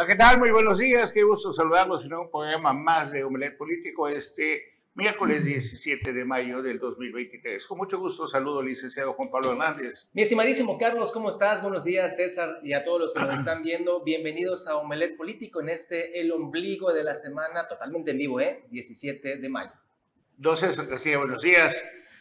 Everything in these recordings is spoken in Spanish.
Hola, ¿qué tal? Muy buenos días. Qué gusto saludarlos en un programa más de Omelet Político este miércoles 17 de mayo del 2023. Con mucho gusto saludo al licenciado Juan Pablo Hernández. Mi estimadísimo Carlos, ¿cómo estás? Buenos días, César, y a todos los que nos están viendo. Bienvenidos a Omelet Político en este El Ombligo de la Semana, totalmente en vivo, ¿eh? 17 de mayo. Entonces, así, buenos días.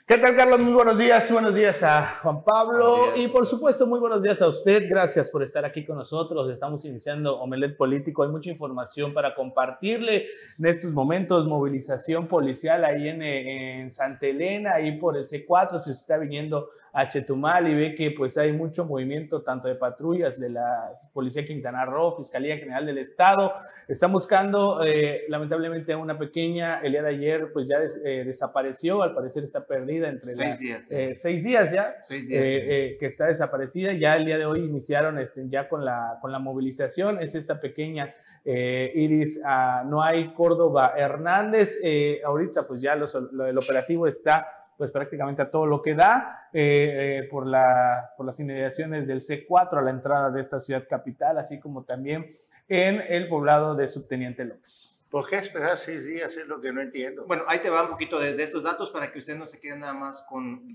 ¿Qué tal, Carlos? Muy buenos días. Buenos días a Juan Pablo. Y por supuesto, muy buenos días a usted. Gracias por estar aquí con nosotros. Estamos iniciando Omelet Político. Hay mucha información para compartirle en estos momentos. Movilización policial ahí en, en Santa Elena, ahí por el C4. Si se está viniendo a Chetumal y ve que pues hay mucho movimiento tanto de patrullas de la Policía Quintana Roo, Fiscalía General del Estado. Están buscando eh, lamentablemente a una pequeña, el día de ayer pues ya eh, desapareció, al parecer está perdida entre seis días. Eh, seis días ya. Seis días. que está desaparecida. Ya el día de hoy iniciaron este, ya con la, con la movilización. Es esta pequeña Iris a No hay Córdoba Hernández. ahorita pues ya el operativo está pues prácticamente a todo lo que da eh, eh, por, la, por las inmediaciones del C4 a la entrada de esta ciudad capital, así como también en el poblado de Subteniente López. ¿Por qué esperar seis días? Es lo que no entiendo. Bueno, ahí te va un poquito de, estos datos para que usted no se quede nada más con,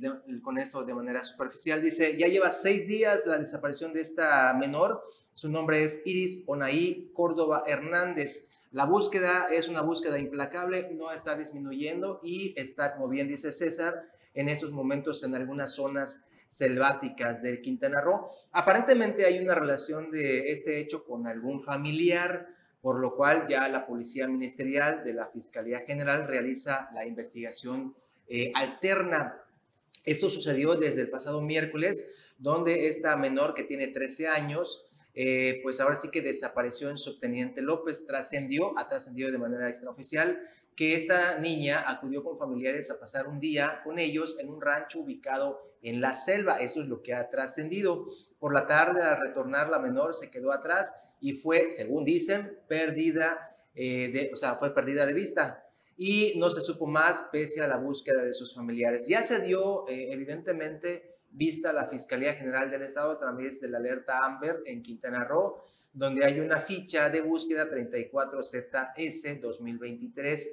con esto de manera superficial. Dice, ya lleva seis días la desaparición de esta menor. Su nombre es Iris Onaí Córdoba Hernández. La búsqueda es una búsqueda implacable, no está disminuyendo y está, como bien dice César, en esos momentos en algunas zonas selváticas del Quintana Roo. Aparentemente hay una relación de este hecho con algún familiar, por lo cual ya la Policía Ministerial de la Fiscalía General realiza la investigación eh, alterna. Esto sucedió desde el pasado miércoles, donde esta menor que tiene 13 años eh, pues ahora sí que desapareció en Subteniente López, trascendió, ha trascendido de manera extraoficial que esta niña acudió con familiares a pasar un día con ellos en un rancho ubicado en la selva. Eso es lo que ha trascendido. Por la tarde, al retornar, la menor se quedó atrás y fue, según dicen, perdida, eh, de, o sea, fue perdida de vista. Y no se supo más pese a la búsqueda de sus familiares. Ya se dio, eh, evidentemente, vista la Fiscalía General del Estado a través de la alerta Amber en Quintana Roo, donde hay una ficha de búsqueda 34ZS 2023.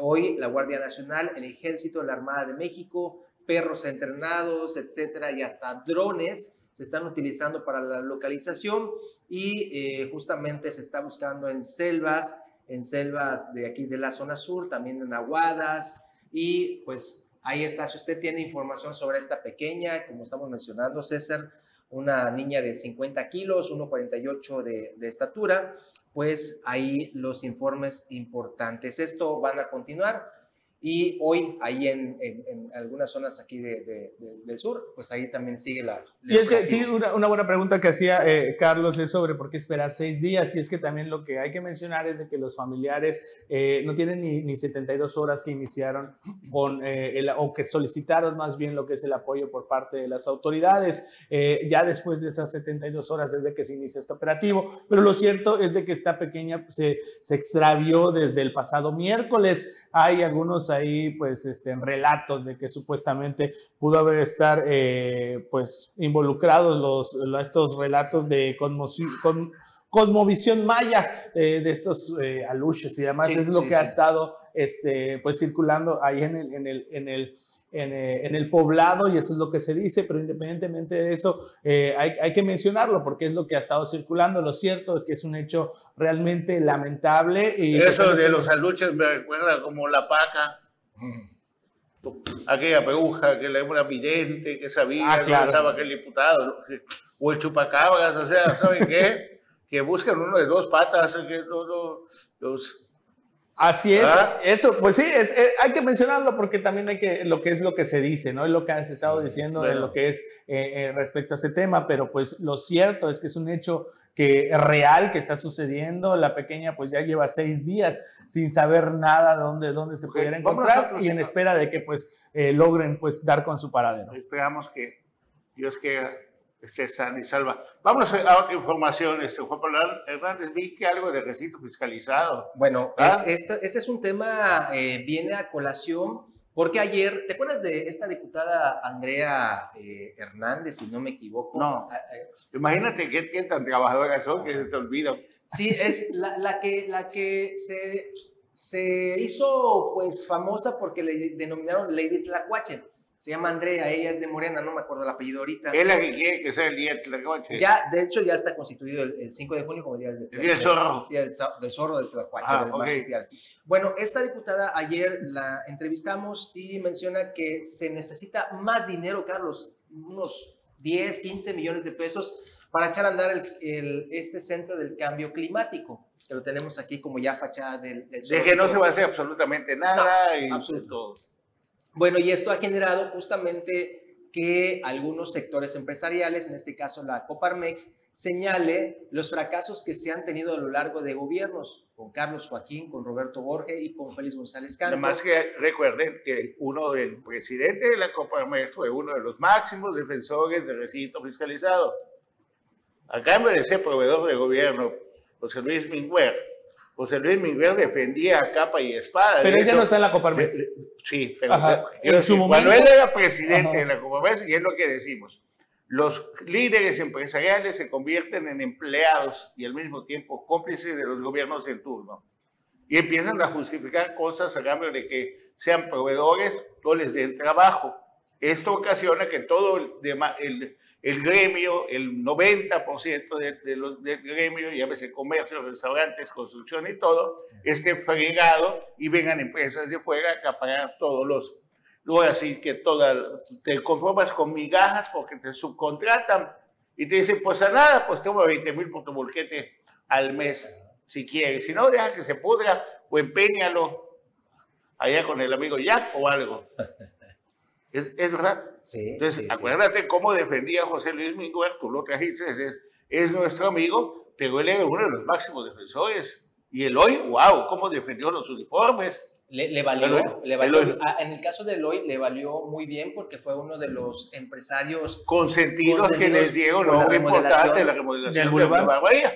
Hoy la Guardia Nacional, el Ejército, la Armada de México, perros entrenados, etcétera, y hasta drones se están utilizando para la localización. Y eh, justamente se está buscando en selvas, en selvas de aquí de la zona sur, también en aguadas. Y pues Ahí está, si usted tiene información sobre esta pequeña, como estamos mencionando, César, una niña de 50 kilos, 1,48 de, de estatura, pues ahí los informes importantes. Esto van a continuar y hoy, ahí en, en, algunas zonas aquí de, del sur, pues ahí también sigue la... y es que sí, una, una, buena pregunta que hacía eh, Carlos es sobre por qué esperar seis días. Y es que también lo que hay que mencionar es de que los familiares eh, no tienen ni, ni, 72 horas que iniciaron con, eh, el, o que solicitaron más bien lo que es el apoyo por parte de las autoridades. ya después de esas 72 horas es de que se inicia este operativo. Pero lo cierto es de que esta pequeña se, se extravió desde el pasado miércoles. Hay algunos ahí pues este, en relatos de que supuestamente pudo haber estar eh, pues involucrados los, estos relatos de con, cosmovisión maya eh, de estos eh, aluches y demás es lo que ha estado este, pues circulando ahí en el, en el, en el en, el poblado y eso es lo que se dice, pero independientemente de eso hay, hay, que mencionarlo porque es lo que ha estado circulando. Lo cierto es que es un hecho realmente lamentable. Y eso de los aluches me recuerda como la paca. Aquella peguja que era vidente, que sabía ah, que estaba aquel diputado, o el chupacabras, o sea, ¿saben qué? que buscan uno de dos patas, que los, Así es, ¿Ah? eso, pues sí, es, eh, hay que mencionarlo porque también hay que, lo que es lo que se dice, ¿no? Es lo que has estado diciendo de lo que es eh, eh, respecto a este tema, pero pues lo cierto es que es un hecho que es real, que está sucediendo. La pequeña pues ya lleva seis días sin saber nada de dónde, dónde se pudiera encontrar y en espera de que pues logren pues dar con su paradero. Esperamos que Dios que esté sana y salva. Vamos a otra información, este, Juan Pablo Hernández, vi que algo de recinto fiscalizado. Bueno, ¿Ah? este, es un tema, eh, viene a colación Porque ayer, ¿te acuerdas de esta diputada Andrea eh, Hernández, si no me equivoco? No. Ah, eh, Imagínate qué, qué, tan trabajadoras son que se te olvidan. Sí, es la, la que, la que se, se hizo pues famosa porque le denominaron Lady Tlacuache se llama Andrea, ella es de Morena, no me acuerdo el apellido ahorita. Es la que quiere que sea el día de Tlacuache. Ya, de hecho, ya está constituido el, 5 de junio como día del. El zorro. Sí, del, del zorro del Tlacuache, ah, del marsupial. Bueno, esta diputada ayer la entrevistamos y menciona que se necesita más dinero, Carlos, unos 10, 15 millones de pesos para echar a andar el, este centro del cambio climático, que lo tenemos aquí como ya fachada del, del De que no se va a hacer absolutamente nada. y absoluto. Bueno, y esto ha generado justamente que algunos sectores empresariales, en este caso la Coparmex, señale los fracasos que se han tenido a lo largo de gobiernos, con Carlos Joaquín, con Roberto Borges y con Félix González Canto. Además que recuerden que uno del presidente de la Coparmex fue uno de los máximos defensores del recinto fiscalizado. A cambio de ser proveedor de gobierno, José Luis Mingüer, José Luis Miguel defendía a capa y espada. Pero ella no está en la Coparmex. Sí, pero cuando él era presidente de la Coparmex, y es lo que decimos, los líderes empresariales se convierten en empleados y al mismo tiempo cómplices de los gobiernos en turno. Y empiezan a justificar cosas a cambio de que sean proveedores o les den trabajo. Esto ocasiona que todo el, el el gremio, el 90% de, de los, del gremio, llámese comercio, restaurantes, construcción y todo, esté fregado y vengan empresas de fuera a acaparar todos los. Luego así que toda, te conformas con migajas porque te subcontratan y te dicen, pues a nada, pues tengo 20 mil por tu bolquete al mes, si quieres. Si no, deja que se pudra o empeñalo allá con el amigo Jack o algo. Es, es verdad. Sí, Entonces, acuérdate cómo defendía José Luis Minguer, tú lo trajiste, es, es nuestro amigo, pero él era uno de los máximos defensores. Y el hoy, wow, cómo defendió los uniformes. Le, valió, le valió ah, en el caso de Eloy le valió muy bien porque fue uno de los empresarios consentidos, que les dieron lo importante de la remodelación de la Bahía.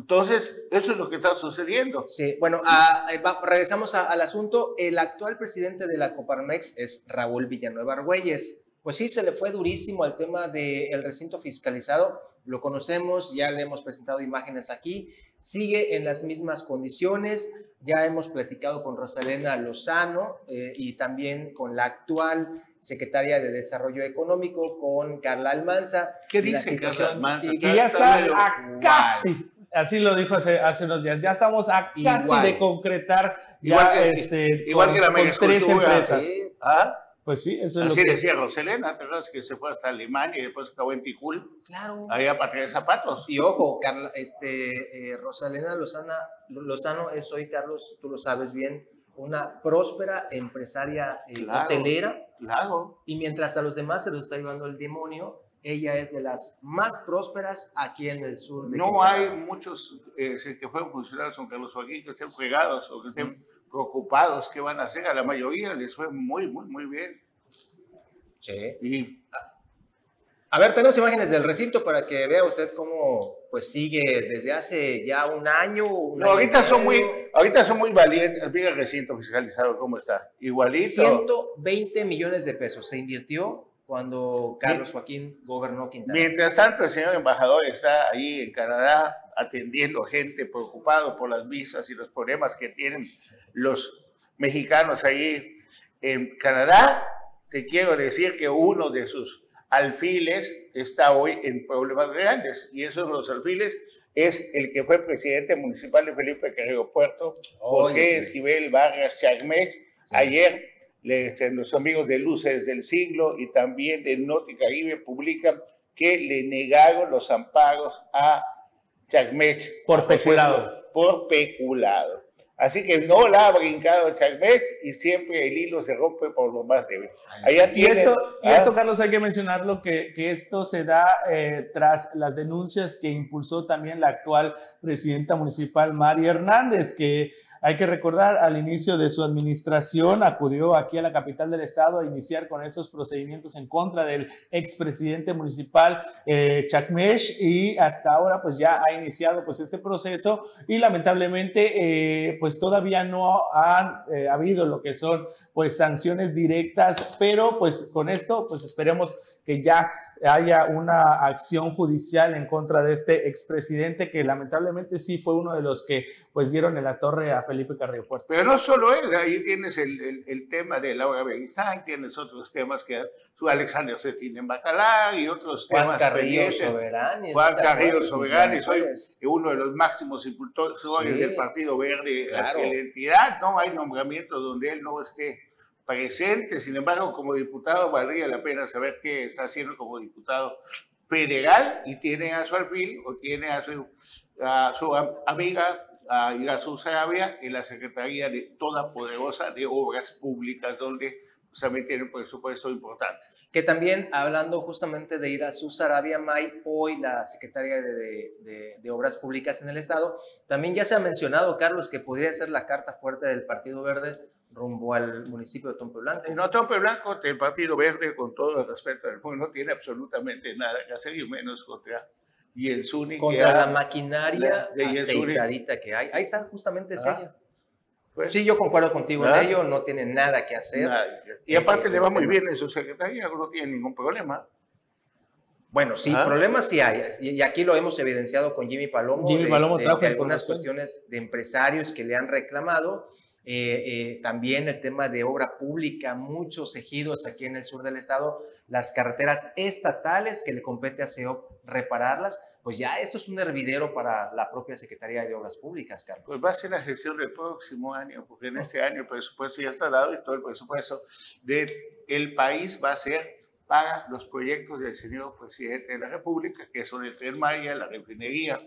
Entonces, eso es lo que está sucediendo. Sí, bueno, a, regresamos al asunto. El actual presidente de la Coparmex es Raúl Villanueva Argüelles. Pues sí, se le fue durísimo al tema del recinto fiscalizado. Lo conocemos, ya le hemos presentado imágenes aquí. Sigue en las mismas condiciones. Ya hemos platicado con Rosalena Lozano eh, y también con la actual secretaria de Desarrollo Económico, con Carla Almanza. ¿Qué dice Carla Almanza? que ya está a casi Así lo dijo hace, hace unos días. Ya estamos a casi de concretar igual que, este, igual que la con tres empresas. ¿Ah? Pues sí, eso es Así lo que... decía Roselena, pero es que se fue hasta Alemania y después acabó en Ticul. Claro. Ahí a partir de zapatos. Y ojo, Carla, este, eh, Rosalena Lozana, Lozano es hoy, Carlos, tú lo sabes bien, una próspera empresaria eh, hotelera. Claro. Y mientras a los demás se los está llevando el demonio, ella es de las más prósperas aquí en el sur. De no hay muchos eh, que fueron funcionarios con Carlos Joaquín que estén fregados o que estén preocupados qué van a hacer. A la mayoría les fue muy, muy, muy bien. Sí. Y, a ver, tenemos imágenes del recinto para que vea usted cómo pues sigue desde hace ya un año. no, ahorita, son muy, ahorita son muy valientes. Mira el recinto fiscalizado cómo está. Igualito. 120 millones de pesos se invirtió cuando Carlos Joaquín gobernó Quintana. Mientras tanto, el señor embajador está ahí en Canadá atendiendo gente preocupado por las visas y los problemas que tienen los mexicanos ahí en Canadá. Te quiero decir que uno de sus alfiles está hoy en problemas grandes y esos los alfiles es el que fue presidente municipal de Felipe Carrillo Puerto, José Esquivel Vargas Chagmech. Ayer los amigos de Luces del Siglo y también de Norte Caribe publican que le negaron los amparos a Chagmech. Por peculado. Por peculado. Así que no la ha brincado Chagmech y siempre el hilo se rompe por lo más débil. y, esto, y esto, Carlos, hay que mencionarlo, que, que esto se da eh, tras las denuncias que impulsó también la actual presidenta municipal, María Hernández, que Hay que recordar, al inicio de su administración acudió aquí a la capital del estado a iniciar con esos procedimientos en contra del expresidente municipal eh, Chakmesh y hasta ahora pues ya ha iniciado pues este proceso. Y lamentablemente eh, pues todavía no ha eh, habido lo que son pues sanciones directas, pero pues con esto pues esperemos que ya haya una acción judicial en contra de este expresidente que lamentablemente sí fue uno de los que pues dieron en la torre a Felipe Carrillo Puerto. Pero no solo él, ahí tienes el, el, tema de Laura tienes otros temas que su Alexander Cetín en Bacalar y otros Juan temas. Carrillo Soberán. Juan Carrillo Soberán, soy uno de los máximos impulsores del Partido Verde claro. la entidad, no hay nombramiento donde él no esté presente. Sin embargo, como diputado valdría la pena saber qué está haciendo como diputado federal y tiene a su alfil o tiene a su, a su amiga a Irazú Sarabia en la Secretaría de Toda Poderosa de Obras Públicas, donde también tiene un presupuesto importante. Que también, hablando justamente de Irazú Sarabia May, hoy la Secretaria de, de, de, Obras Públicas en el Estado, también ya se ha mencionado, Carlos, que podría ser la carta fuerte del Partido Verde rumbo al municipio de Tompe Blanco. No, Tompe Blanco, el Partido Verde, con todo el respeto del pueblo, no tiene absolutamente nada que hacer y menos contra y el Zuni. Contra la maquinaria de aceitadita que hay. Ahí está justamente ese ah, pues, sí, yo concuerdo contigo en ello, no tiene nada que hacer. Y aparte le va muy bien en su secretaría, no tiene ningún problema. Bueno, sí, ¿Ah? problemas sí hay. Y aquí lo hemos evidenciado con Jimmy Palomo. Jimmy Palomo de, de algunas cuestiones de empresarios que le han reclamado eh, eh, también el tema de obra pública, muchos ejidos aquí en el sur del estado, las carreteras estatales que le compete a CEOP repararlas, pues ya esto es un hervidero para la propia Secretaría de Obras Públicas, Carlos. Pues va a ser la gestión del próximo año, porque en este año el presupuesto ya está dado y todo el presupuesto del país va a ser para los proyectos del señor presidente de la República, que son el Tren Maya, la refinería,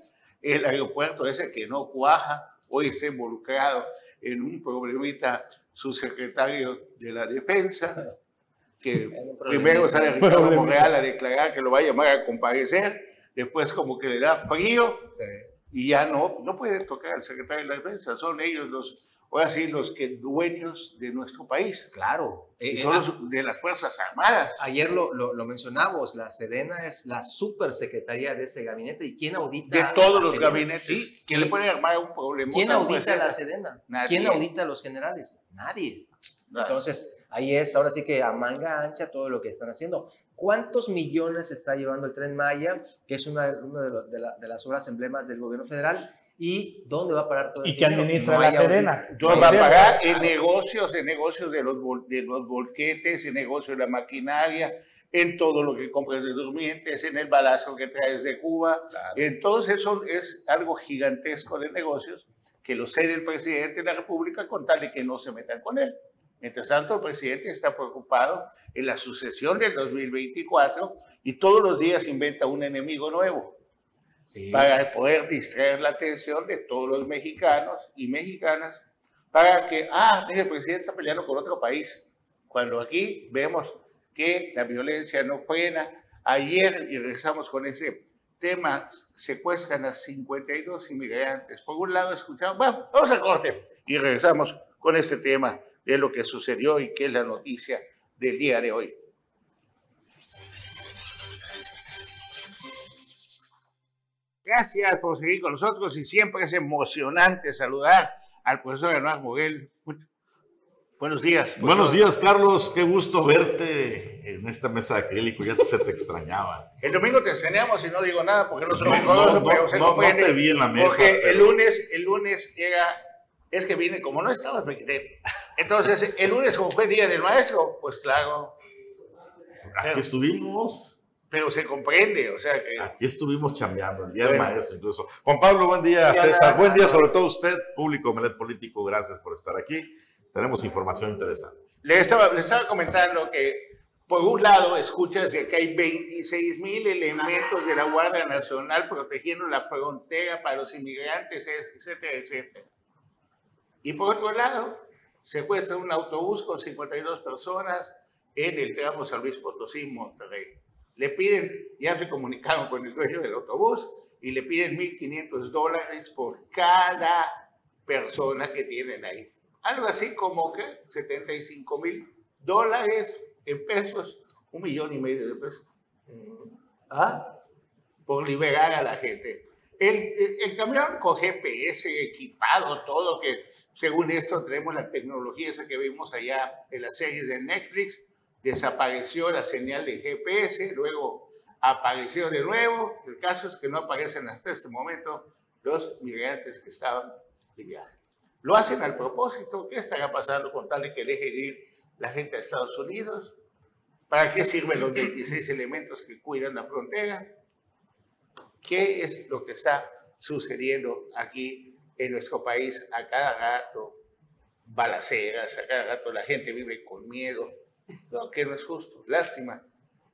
el aeropuerto ese que no cuaja, hoy está involucrado en un problemita su secretario de la defensa, que primero sale Ricardo Monreal a declarar que lo va a llamar a comparecer, después como que le da frío y ya no, no puede tocar al secretario de la defensa, son ellos los ahora sí, los que dueños de nuestro país. Claro. Eh, eh son de las Fuerzas Armadas. Ayer lo, lo, lo, mencionamos, la Sedena es la supersecretaría de este gabinete. ¿Y quién audita? De todos los gabinetes. Sí. ¿Quién le puede armar un problema? ¿Quién audita la Sedena? Nadie. ¿Quién audita a los generales? Nadie. Entonces, ahí es, ahora sí que a manga ancha todo lo que están haciendo. ¿Cuántos millones está llevando el Tren Maya, que es una, una de, de, la, de las obras emblemas del gobierno federal? Y dónde va a parar todo ¿Y que administra la Serena? ¿Dónde va a pagar en negocios, en negocios de los, de los volquetes, en negocios de la maquinaria, en todo lo que compras de durmientes, en el balazo que traes de Cuba. Entonces eso es algo gigantesco de negocios que lo cede el presidente de la República con tal de que no se metan con él. Mientras tanto, el presidente está preocupado en la sucesión del 2024 y todos los días inventa un enemigo nuevo para poder distraer la atención de todos los mexicanos y mexicanas para que, ah, el presidente está peleando con otro país, cuando aquí vemos que la violencia no frena. Ayer, y regresamos con ese tema, secuestran a 52 inmigrantes. Por un lado, escuchamos, bueno, vamos a corte y regresamos con este tema de lo que sucedió y que es la noticia del día de hoy. Gracias por seguir con nosotros y siempre es emocionante saludar al profesor Hernán Moguel. Buenos días. Buenos días, Carlos. Qué gusto verte en esta mesa de acrílico. Ya se te extrañaba. El domingo te enseñamos y no digo nada porque no se lo no, no, pero se no, te vi en la mesa. Porque el lunes, el lunes era, es que vine, como no estabas, me quité. Entonces, el lunes, como fue Día del Maestro, pues claro. Aquí estuvimos pero se comprende, o sea que... Aquí estuvimos chambeando, el día del maestro incluso. Juan Pablo, buen día, César, buen día sobre todo usted, público Melet Político, gracias por estar aquí. Tenemos información interesante. Le estaba, le estaba comentando que, por un lado, escuchas que hay 26 mil elementos de la Guardia Nacional protegiendo la frontera para los inmigrantes, etcétera, etcétera. Y por otro lado, secuestra un autobús con 52 personas en el tramo San Luis Potosí, Monterrey le piden, ya se comunicaron con el dueño del autobús y le piden 1.500 dólares por cada personas que tienen ahí. Algo así como que 75 mil dólares en pesos, un millón y medio de pesos. ¿Ah? Por liberar a la gente. El, el, camión con GPS equipado, todo que según esto tenemos la tecnología esa que vimos allá en las series de Netflix, desapareció la señal de GPS, luego apareció de nuevo. El caso es que no aparecen hasta este momento los migrantes que estaban de viaje. Lo hacen al propósito. ¿Qué estará pasando con tal de que deje de ir la gente a Estados Unidos? ¿Para qué sirven los 26 elementos que cuidan la frontera? ¿Qué es lo que está sucediendo aquí en nuestro país a cada rato? Balaceras, a cada rato la gente vive con miedo. No, que no es justo. Lástima,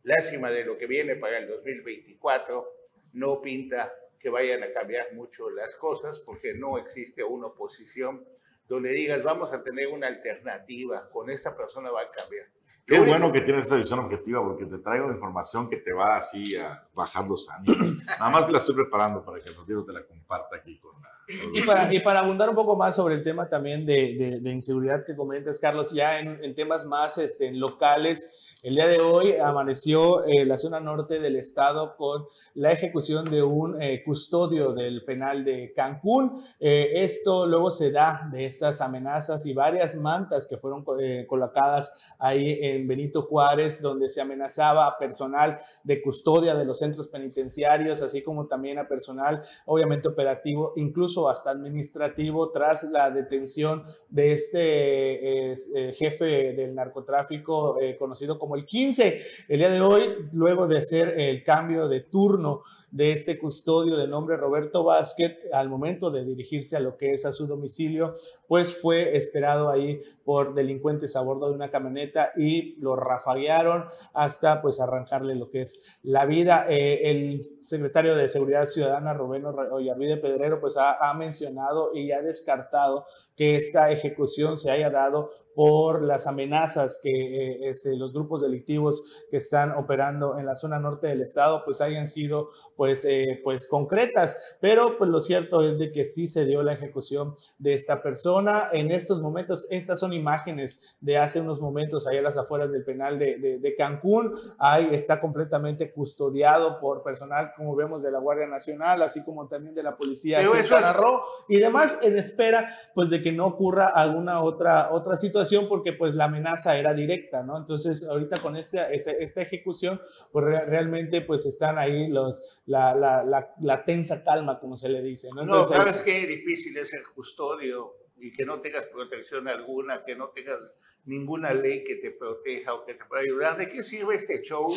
lástima de lo que viene para el 2024. No pinta que vayan a cambiar mucho las cosas porque no existe una oposición donde digas vamos a tener una alternativa, con esta persona va a cambiar. Qué bueno que tienes esa visión objetiva porque te traigo información que te va así a bajar los ánimos. Nada más que la estoy preparando para que el partido te la comparta aquí con la... Y para, y para abundar un poco más sobre el tema también de, de, inseguridad que comentas, Carlos, ya en, en temas más este, locales, el día de hoy amaneció eh, la zona norte del estado con la ejecución de un eh, custodio del penal de Cancún. Eh, esto luego se da de estas amenazas y varias mantas que fueron colocadas ahí en Benito Juárez, donde se amenazaba a personal de custodia de los centros penitenciarios, así como también a personal, obviamente operativo, incluso hasta administrativo, tras la detención de este jefe del narcotráfico conocido como el 15. El día de hoy, luego de hacer el cambio de turno de este custodio de nombre Roberto Vázquez, al momento de dirigirse a lo que es a su domicilio, pues fue esperado ahí por delincuentes a bordo de una camioneta y lo rafaguearon hasta pues arrancarle lo que es la vida. Eh, el secretario de Seguridad Ciudadana, Rubén Ollarvide Pedrero, pues ha, ha mencionado y ha descartado que esta ejecución se haya dado por las amenazas que eh, este, los grupos delictivos que están operando en la zona norte del estado pues hayan sido pues, eh, pues concretas, pero pues lo cierto es de que sí se dio la ejecución de esta persona. En estos momentos, estas son imágenes de hace unos momentos allá a las afueras del penal de, de, Cancún, ahí está completamente custodiado por personal, como vemos, de la Guardia Nacional, así como también de la Policía de Quintana Roo. Y demás, en espera pues de que no ocurra alguna otra, otra situación porque pues la amenaza era directa, ¿no? Entonces ahorita con esta, esta, ejecución pues realmente pues están ahí los, la, la, la, tensa calma, como se le dice, ¿no? Entonces, no, sabes qué difícil es el custodio y que no tengas protección alguna, que no tengas ninguna ley que te proteja o que te pueda ayudar. ¿De qué sirve este show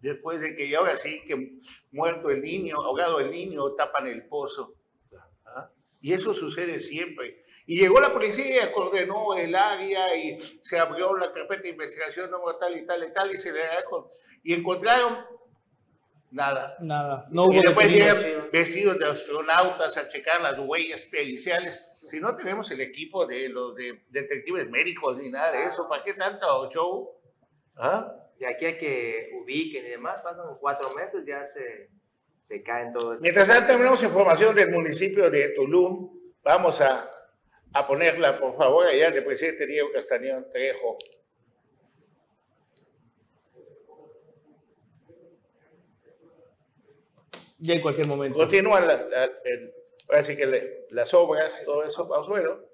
después de que ya ahora sí que muerto el niño, ahogado el niño, tapan el pozo? ¿Ah? Y eso sucede siempre. Y llegó la policía, ordenó el área y se abrió la carpeta de investigación, no tal y tal y tal, y se le y encontraron nada. Nada. No y después llegan vestidos de astronautas a checar las huellas periciales. Si no tenemos el equipo de los de detectives médicos ni nada de eso, ¿para qué tanto show? ¿Ah? Y aquí hay que ubiquen y demás, pasan cuatro meses, ya se, se caen todos. Mientras tanto, tenemos información del municipio de Tulum. Vamos a a ponerla, por favor, allá del presidente Diego Castañón Trejo. Ya en cualquier momento. Continúan la, que las obras, todo eso, bueno.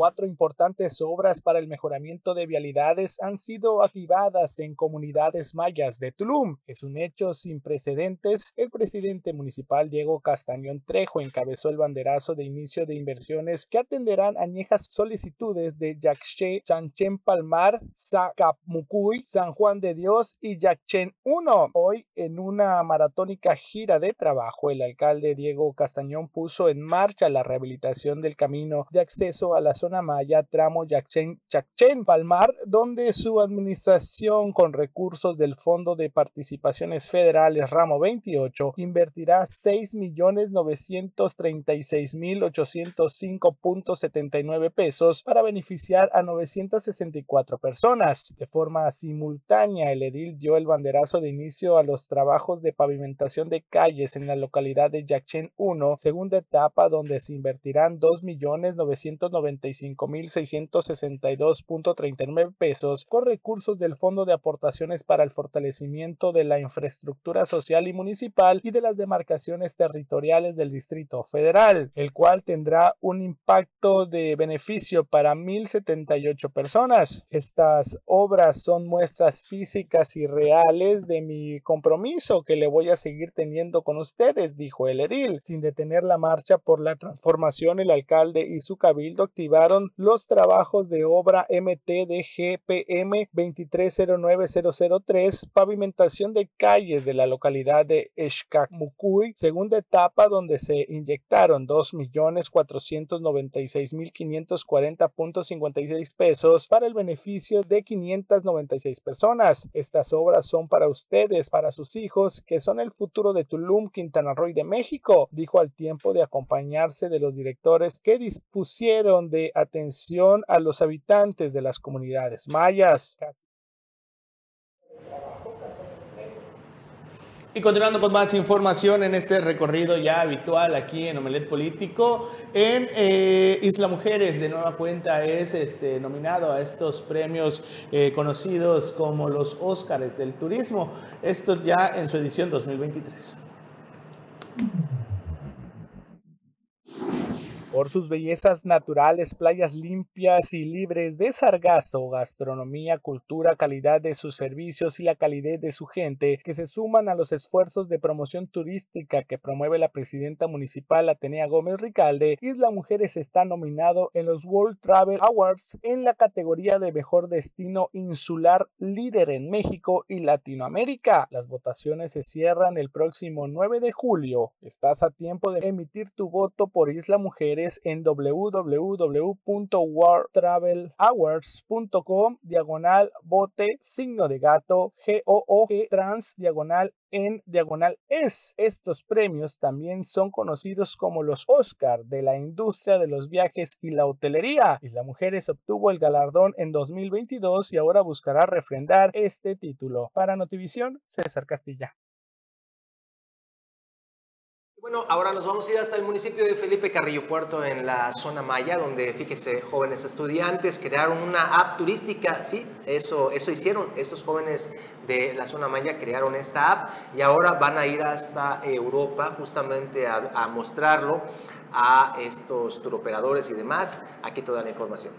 Cuatro importantes obras para el mejoramiento de vialidades han sido activadas en comunidades mayas de Tulum. Es un hecho sin precedentes. El presidente municipal Diego Castañón Trejo encabezó el banderazo de inicio de inversiones que atenderán añejas solicitudes de Yaxche, Chanchen Palmar, Zacamucuy, San Juan de Dios y Yaxchen 1. Hoy, en una maratónica gira de trabajo, el alcalde Diego Castañón puso en marcha la rehabilitación del camino de acceso a la zona zona Maya, tramo Yachén, Palmar, donde su administración con recursos del Fondo de Participaciones Federales Ramo 28 invertirá 6.936.805.79 pesos para beneficiar a 964 personas. De forma simultánea, el edil dio el banderazo de inicio a los trabajos de pavimentación de calles en la localidad de Yachén 1, segunda etapa donde se invertirán 2.995.662.39 pesos con recursos del Fondo de Aportaciones para el Fortalecimiento de la Infraestructura Social y Municipal y de las demarcaciones territoriales del Distrito Federal, el cual tendrá un impacto de beneficio para 1.078 personas. Estas obras son muestras físicas y reales de mi compromiso que le voy a seguir teniendo con ustedes, dijo el edil. Sin detener la marcha por la transformación, el alcalde y su cabildo activaron los trabajos de obra MT GPM 2309003, pavimentación de calles de la localidad de Escamucuy, segunda etapa donde se inyectaron 2.496.540.56 pesos para el beneficio de 596 personas. Estas obras son para ustedes, para sus hijos, que son el futuro de Tulum, Quintana Roo y de México, dijo al tiempo de acompañarse de los directores que dispusieron de atención a los habitantes de las comunidades mayas. Y continuando con más información en este recorrido ya habitual aquí en Omelet Político, en eh, Isla Mujeres de nueva cuenta es este, nominado a estos premios eh, conocidos como los Óscares del Turismo, esto ya en su edición 2023 por sus bellezas naturales, playas limpias y libres de sargazo, gastronomía, cultura, calidad de sus servicios y la calidez de su gente, que se suman a los esfuerzos de promoción turística que promueve la presidenta municipal Atenea Gómez Ricalde, Isla Mujeres está nominado en los World Travel Awards en la categoría de mejor destino insular líder en México y Latinoamérica. Las votaciones se cierran el próximo 9 de julio. Estás a tiempo de emitir tu voto por Isla Mujeres en www.worldtravelawards.com diagonal bote signo de gato g o o -G, trans diagonal en diagonal es. Estos premios también son conocidos como los Oscar de la industria de los viajes y la hotelería. Isla Mujeres obtuvo el galardón en 2022 y ahora buscará refrendar este título. Para Notivisión, César Castilla. Bueno, ahora nos vamos a ir hasta el municipio de Felipe Carrillo Puerto en la zona Maya, donde fíjese, jóvenes estudiantes crearon una app turística, sí, eso, eso hicieron, estos jóvenes de la zona Maya crearon esta app y ahora van a ir hasta Europa justamente a, a mostrarlo a estos turoperadores y demás. Aquí toda la información.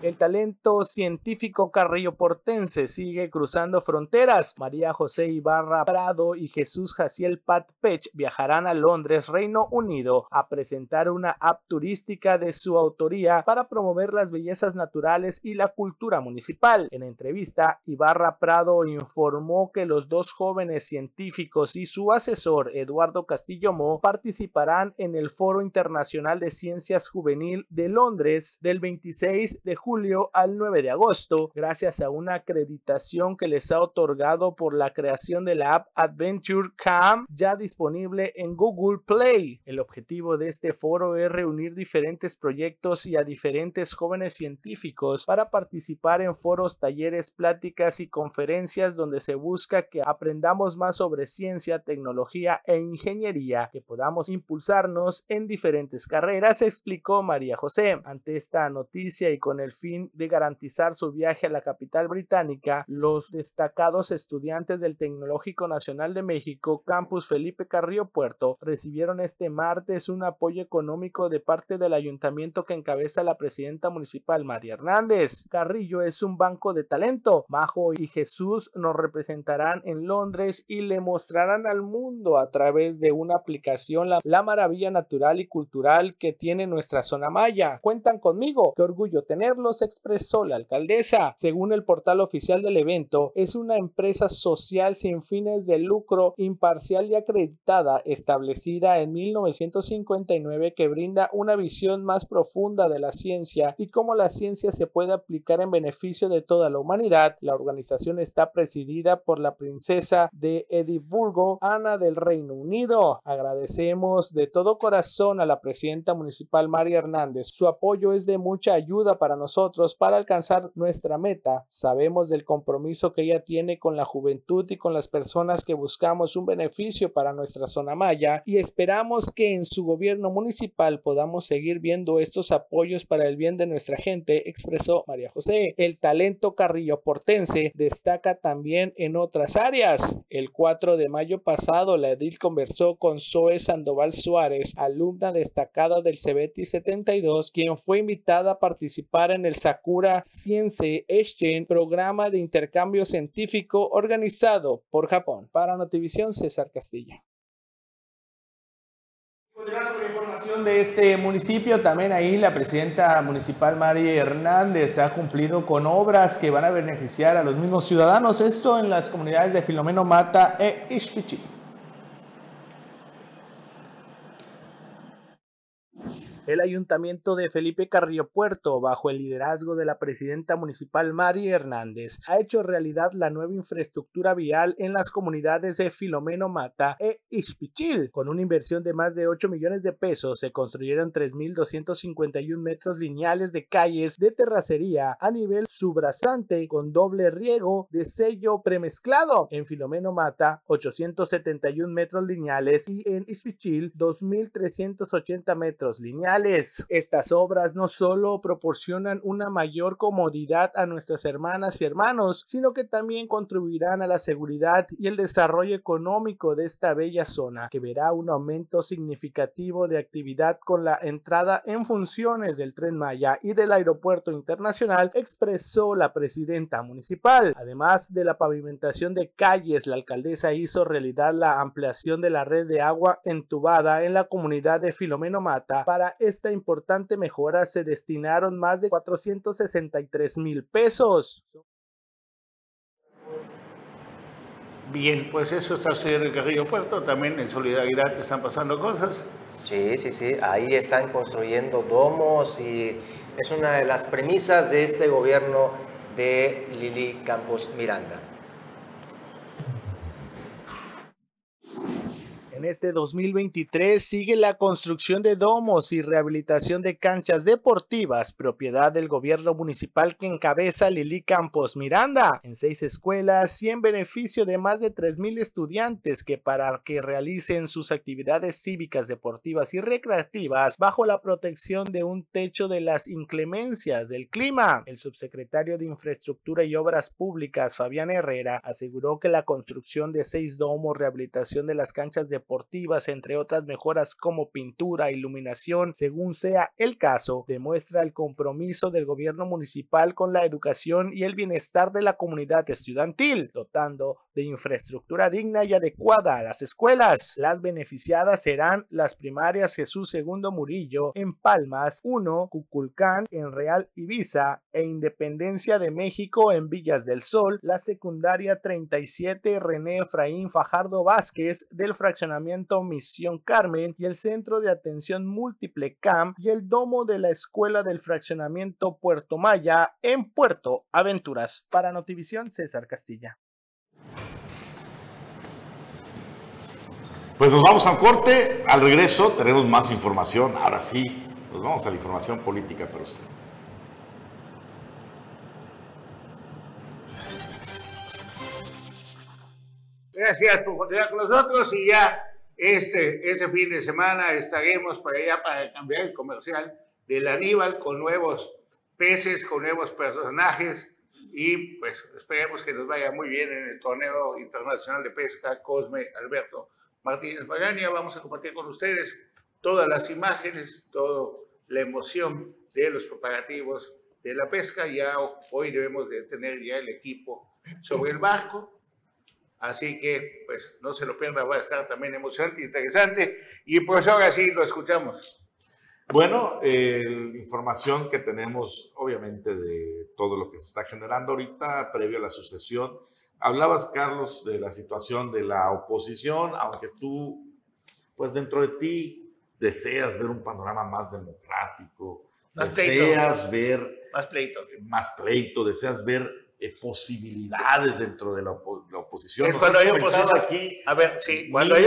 El talento científico carrilloportense sigue cruzando fronteras. María José Ibarra Prado y Jesús Jaciel Pat Pech viajarán a Londres, Reino Unido, a presentar una app turística de su autoría para promover las bellezas naturales y la cultura municipal. En entrevista, Ibarra Prado informó que los dos jóvenes científicos y su asesor, Eduardo Castillo Mo, participarán en el Foro Internacional de Ciencias Juvenil de Londres del 26 de julio julio al 9 de agosto, gracias a una acreditación que les ha otorgado por la creación de la app Adventure Cam, ya disponible en Google Play. El objetivo de este foro es reunir diferentes proyectos y a diferentes jóvenes científicos para participar en foros, talleres, pláticas y conferencias donde se busca que aprendamos más sobre ciencia, tecnología e ingeniería, que podamos impulsarnos en diferentes carreras, explicó María José. Ante esta noticia y con el fin de garantizar su viaje a la capital británica, los destacados estudiantes del Tecnológico Nacional de México, Campus Felipe Carrillo Puerto, recibieron este martes un apoyo económico de parte del ayuntamiento que encabeza la presidenta municipal María Hernández. Carrillo es un banco de talento. Majo y Jesús nos representarán en Londres y le mostrarán al mundo a través de una aplicación la, la maravilla natural y cultural que tiene nuestra zona maya. Cuentan conmigo, qué orgullo tenerlo obstáculos, expresó la alcaldesa. Según el portal oficial del evento, es una empresa social sin fines de lucro, imparcial y acreditada, establecida en 1959 que brinda una visión más profunda de la ciencia y cómo la ciencia se puede aplicar en beneficio de toda la humanidad. La organización está presidida por la princesa de Edimburgo, Ana del Reino Unido. Agradecemos de todo corazón a la presidenta municipal María Hernández. Su apoyo es de mucha ayuda para para alcanzar nuestra meta. Sabemos del compromiso que ella tiene con la juventud y con las personas que buscamos un beneficio para nuestra zona maya y esperamos que en su gobierno municipal podamos seguir viendo estos apoyos para el bien de nuestra gente, expresó María José. El talento carrillo portense destaca también en otras áreas. El 4 de mayo pasado, la edil conversó con Zoe Sandoval Suárez, alumna destacada del CBT 72, quien fue invitada a participar en el Sakura Science Exchange, programa de intercambio científico organizado por Japón. Para Notivisión, César Castilla información de este municipio, también ahí la presidenta municipal María Hernández ha cumplido con obras que van a beneficiar a los mismos ciudadanos, esto en las comunidades de Filomeno Mata e Ixpichil. El ayuntamiento de Felipe Carrillo Puerto, bajo el liderazgo de la presidenta municipal Mari Hernández, ha hecho realidad la nueva infraestructura vial en las comunidades de Filomeno Mata e Ixpichil. Con una inversión de más de 8 millones de pesos, se construyeron 3.251 metros lineales de calles de terracería a nivel subrasante con doble riego de sello premezclado. En Filomeno Mata, 871 metros lineales y en Ixpichil, 2.380 metros lineales. Estas obras no solo proporcionan una mayor comodidad a nuestras hermanas y hermanos, sino que también contribuirán a la seguridad y el desarrollo económico de esta bella zona, que verá un aumento significativo de actividad con la entrada en funciones del tren Maya y del aeropuerto internacional, expresó la presidenta municipal. Además de la pavimentación de calles, la alcaldesa hizo realidad la ampliación de la red de agua entubada en la comunidad de Filomeno Mata para esta importante mejora se destinaron más de 463 mil pesos. Bien, pues eso está haciendo el Carrillo Puerto, también en solidaridad están pasando cosas. Sí, sí, sí, ahí están construyendo domos y es una de las premisas de este gobierno de Lili Campos Miranda. En este 2023 sigue la construcción de domos y rehabilitación de canchas deportivas, propiedad del gobierno municipal que encabeza Lili Campos Miranda, en seis escuelas y en beneficio de más de 3.000 estudiantes que para que realicen sus actividades cívicas, deportivas y recreativas bajo la protección de un techo de las inclemencias del clima. El subsecretario de Infraestructura y Obras Públicas, Fabián Herrera, aseguró que la construcción de seis domos, rehabilitación de las canchas deportivas, deportivas, entre otras mejoras como pintura, iluminación, según sea el caso, demuestra el compromiso del gobierno municipal con la educación y el bienestar de la comunidad estudiantil, dotando de infraestructura digna y adecuada a las escuelas. Las beneficiadas serán las primarias Jesús II Murillo en Palmas, 1, Cuculcán en Real Ibiza e Independencia de México en Villas del Sol, la secundaria 37 René Efraín Fajardo Vázquez del fraccionamiento Misión Carmen y el Centro de Atención Múltiple CAM y el domo de la Escuela del Fraccionamiento Puerto Maya en Puerto Aventuras. Para Notivisión, César Castilla. Pues nos vamos al corte, al regreso tenemos más información, ahora sí, nos vamos a la información política para usted. Gracias por continuar con nosotros y ya este, este fin de semana estaremos para allá para cambiar el comercial del Aníbal con nuevos peces, con nuevos personajes y pues esperemos que nos vaya muy bien en el torneo internacional de pesca Cosme Alberto Martínez Magania. Vamos a compartir con ustedes todas las imágenes, toda la emoción de los preparativos de la pesca. Ya hoy debemos de tener ya el equipo sobre el barco Así que, pues, no se lo pierda, va a estar también emocionante, interesante. Y pues ahora sí, lo escuchamos. Bueno, eh, información que tenemos, obviamente, de todo lo que se está generando ahorita, previo a la sucesión. Hablabas, Carlos, de la situación de la oposición, aunque tú, pues dentro de ti, deseas ver un panorama más democrático, deseas ver más pleito. más pleito, deseas ver eh, posibilidades dentro de la, oposición. cuando hay oposición. aquí, a ver, sí, cuando hay,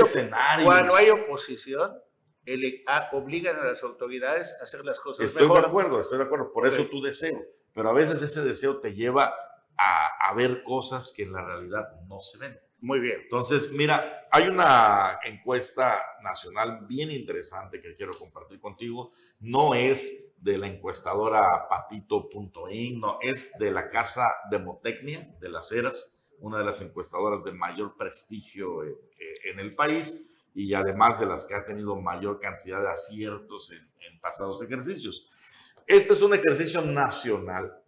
cuando hay oposición, el, ah, obligan a las autoridades a hacer las cosas Estoy de acuerdo, estoy de acuerdo, por eso tu deseo, pero a veces ese deseo te lleva a, a ver cosas que en la realidad no se ven. Muy bien. Entonces, mira, hay una encuesta nacional bien interesante que quiero compartir contigo. No es de la encuestadora patito.in, no, es de la Casa Demotecnia de las Heras, una de las encuestadoras de mayor prestigio en, en el país y además de las que ha tenido mayor cantidad de aciertos en, en pasados ejercicios. Este es un ejercicio nacional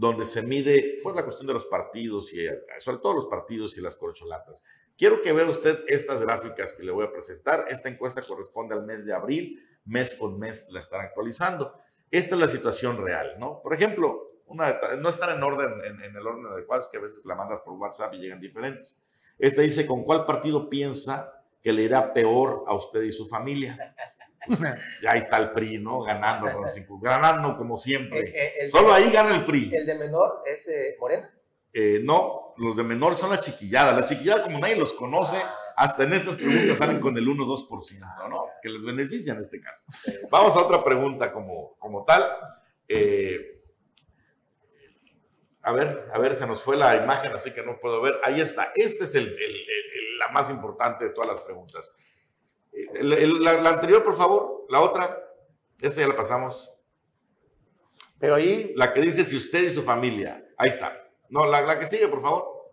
donde se mide pues, la cuestión de los partidos y eh, sobre todo los partidos y las corcholatas. Quiero que vea usted estas gráficas que le voy a presentar. Esta encuesta corresponde al mes de abril, mes con mes la están actualizando. Esta es la situación real, ¿no? Por ejemplo, no están en orden, en, en el orden adecuado, es que a veces la mandas por WhatsApp y llegan diferentes. Esta dice, ¿con cuál partido piensa que le irá peor a usted y su familia? Pues, ya está el PRI, ¿no? Ganando, con cinco, ganando como siempre. Eh, eh, Solo ahí gana el PRI. ¿El de menor es eh, Morena? no, los de menor son la chiquillada. La chiquillada, como nadie los conoce, hasta en estas preguntas salen con el 1-2%, ¿no? Que les beneficia en este caso. Vamos a otra pregunta como, como tal. a ver, a ver, se nos fue la imagen, así que no puedo ver. Ahí está. Esta es el, la más importante de todas las preguntas la, anterior, por favor, la otra, esa ya la pasamos. Pero ahí. La que dice si usted y su familia. Ahí está. No, la, la que sigue, por favor.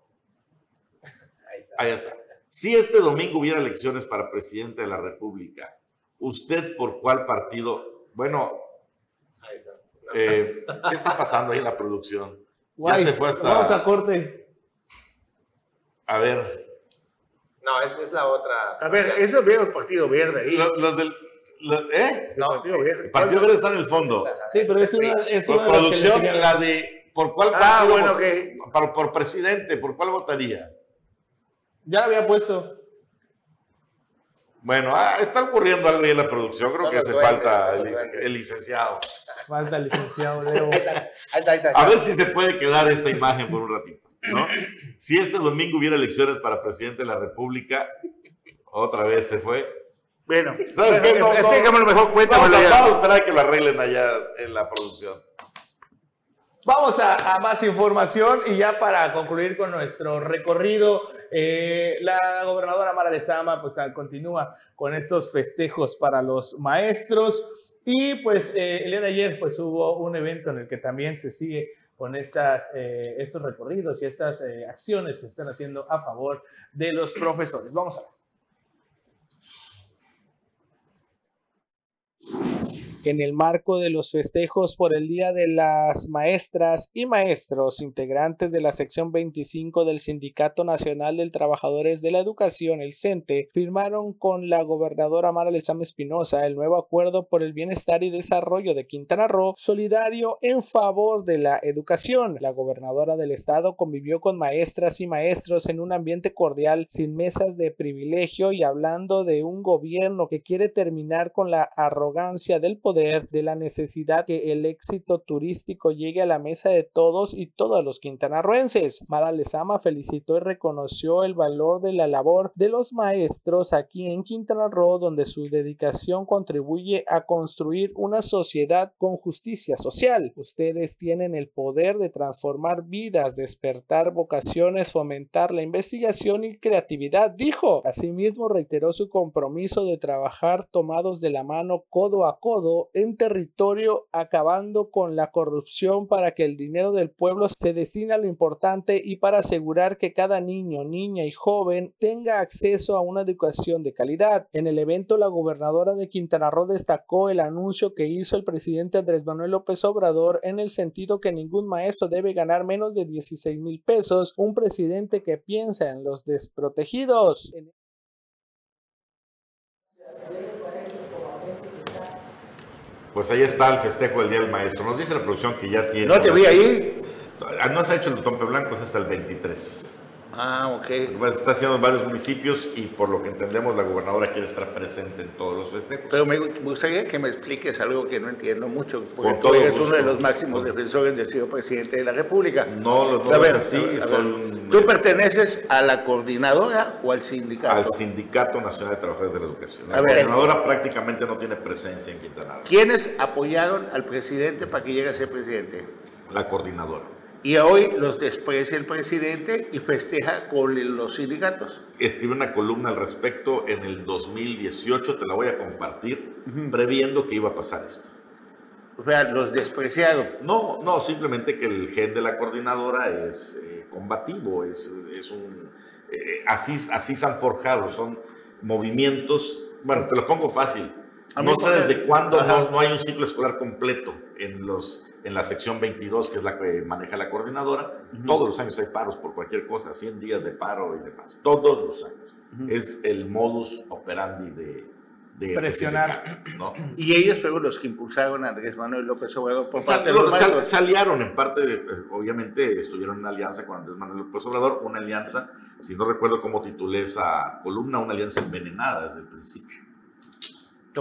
Ahí está. Ahí está. Si este domingo hubiera elecciones para presidente de la República, ¿usted por cuál partido? Bueno, ahí está. Eh, ¿qué está pasando ahí en la producción? ya se fue hasta. Vamos a corte. A ver, no, es, es la otra. A ver, eso veo el Partido Verde ahí. Los, del. ¿Eh? El Partido Verde. El Partido Verde está en el fondo. Sí, pero es una. Es por producción, la de. ¿Por cuál ah, partido? Bueno, por, por, presidente, ¿por cuál votaría? Ya la había puesto. Bueno, ah, está ocurriendo algo ahí en la producción. Creo que hace falta el, licenciado. Falta el licenciado Leo. A ver si se puede quedar esta imagen por un ratito. ¿no? Si este domingo hubiera elecciones para presidente de la República, otra vez se fue. Bueno, ¿sabes qué? No, no, mejor cuenta. Vamos, a, vamos a esperar a que lo arreglen allá en la producción. Vamos a, más información y ya para concluir con nuestro recorrido, eh, la gobernadora Mara Lezama pues continúa con estos festejos para los maestros y pues eh, el día de ayer pues hubo un evento en el que también se sigue con estas, eh, estos recorridos y estas eh, acciones que se están haciendo a favor de los profesores. Vamos a ver. En el marco de los festejos por el Día de las Maestras y Maestros, integrantes de la sección 25 del Sindicato Nacional del Trabajadores de la Educación, el CENTE, firmaron con la gobernadora Mara Lezama Espinosa el nuevo acuerdo por el bienestar y desarrollo de Quintana Roo, solidario en favor de la educación. La gobernadora del estado convivió con maestras y maestros en un ambiente cordial, sin mesas de privilegio y hablando de un gobierno que quiere terminar con la arrogancia del poder de la necesidad que el éxito turístico llegue a la mesa de todos y todos los quintanarroenses. Mara Lezama felicitó y reconoció el valor de la labor de los maestros aquí en Quintana Roo, donde su dedicación contribuye a construir una sociedad con justicia social. Ustedes tienen el poder de transformar vidas, despertar vocaciones, fomentar la investigación y creatividad, dijo. Asimismo, reiteró su compromiso de trabajar tomados de la mano codo a codo en territorio acabando con la corrupción para que el dinero del pueblo se destine a lo importante y para asegurar que cada niño, niña y joven tenga acceso a una educación de calidad. En el evento la gobernadora de Quintana Roo destacó el anuncio que hizo el presidente Andrés Manuel López Obrador en el sentido que ningún maestro debe ganar menos de 16 mil pesos, un presidente que piensa en los desprotegidos. Pues ahí está el festejo del Día del Maestro. Nos dice la producción que ya tiene. ¿No te vi ahí? No se ha hecho el Tompe Blanco, es hasta el 23. Ah, ok. Bueno, está haciendo en varios municipios y por lo que entendemos la gobernadora quiere estar presente en todos los festejos. Pero me gustaría que me expliques algo que no entiendo mucho, porque tú eres uno de los máximos defensores del señor presidente de la República. No, no, es así. ¿Tú perteneces a la coordinadora o al sindicato? Al Sindicato Nacional de Trabajadores de la Educación. La coordinadora prácticamente no tiene presencia en Quintana Roo. ¿Quiénes apoyaron al presidente para que llegue a ser presidente? La coordinadora y hoy los desprecia el presidente y festeja con los sindicatos. Escribe una columna al respecto en el 2018, te la voy a compartir, previendo que iba a pasar esto. O sea, los despreciaron. No, no, simplemente que el gen de la coordinadora es eh, combativo, es, es un... Eh, así, así se han forjado, son movimientos, bueno, te lo pongo fácil, no sé desde cuándo no, no, hay un ciclo escolar completo en los en la sección 22, que es la que maneja la coordinadora. Todos los años hay paros por cualquier cosa, 100 días de paro y demás. Todos los años. Es el modus operandi de, de este presionar. ¿no? Y ellos fueron los que impulsaron a Andrés Manuel López Obrador por parte de los Salieron en parte, pues, obviamente estuvieron en alianza con Andrés Manuel López Obrador, una alianza, si no recuerdo cómo titulé esa columna, una alianza envenenada desde el principio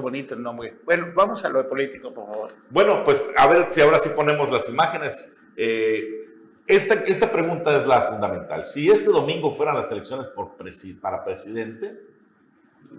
bonito el nombre. Bueno, vamos a lo político, por favor. Bueno, pues a ver si ahora sí ponemos las imágenes. Eh, esta, esta pregunta es la fundamental. Si este domingo fueran las elecciones para presidente,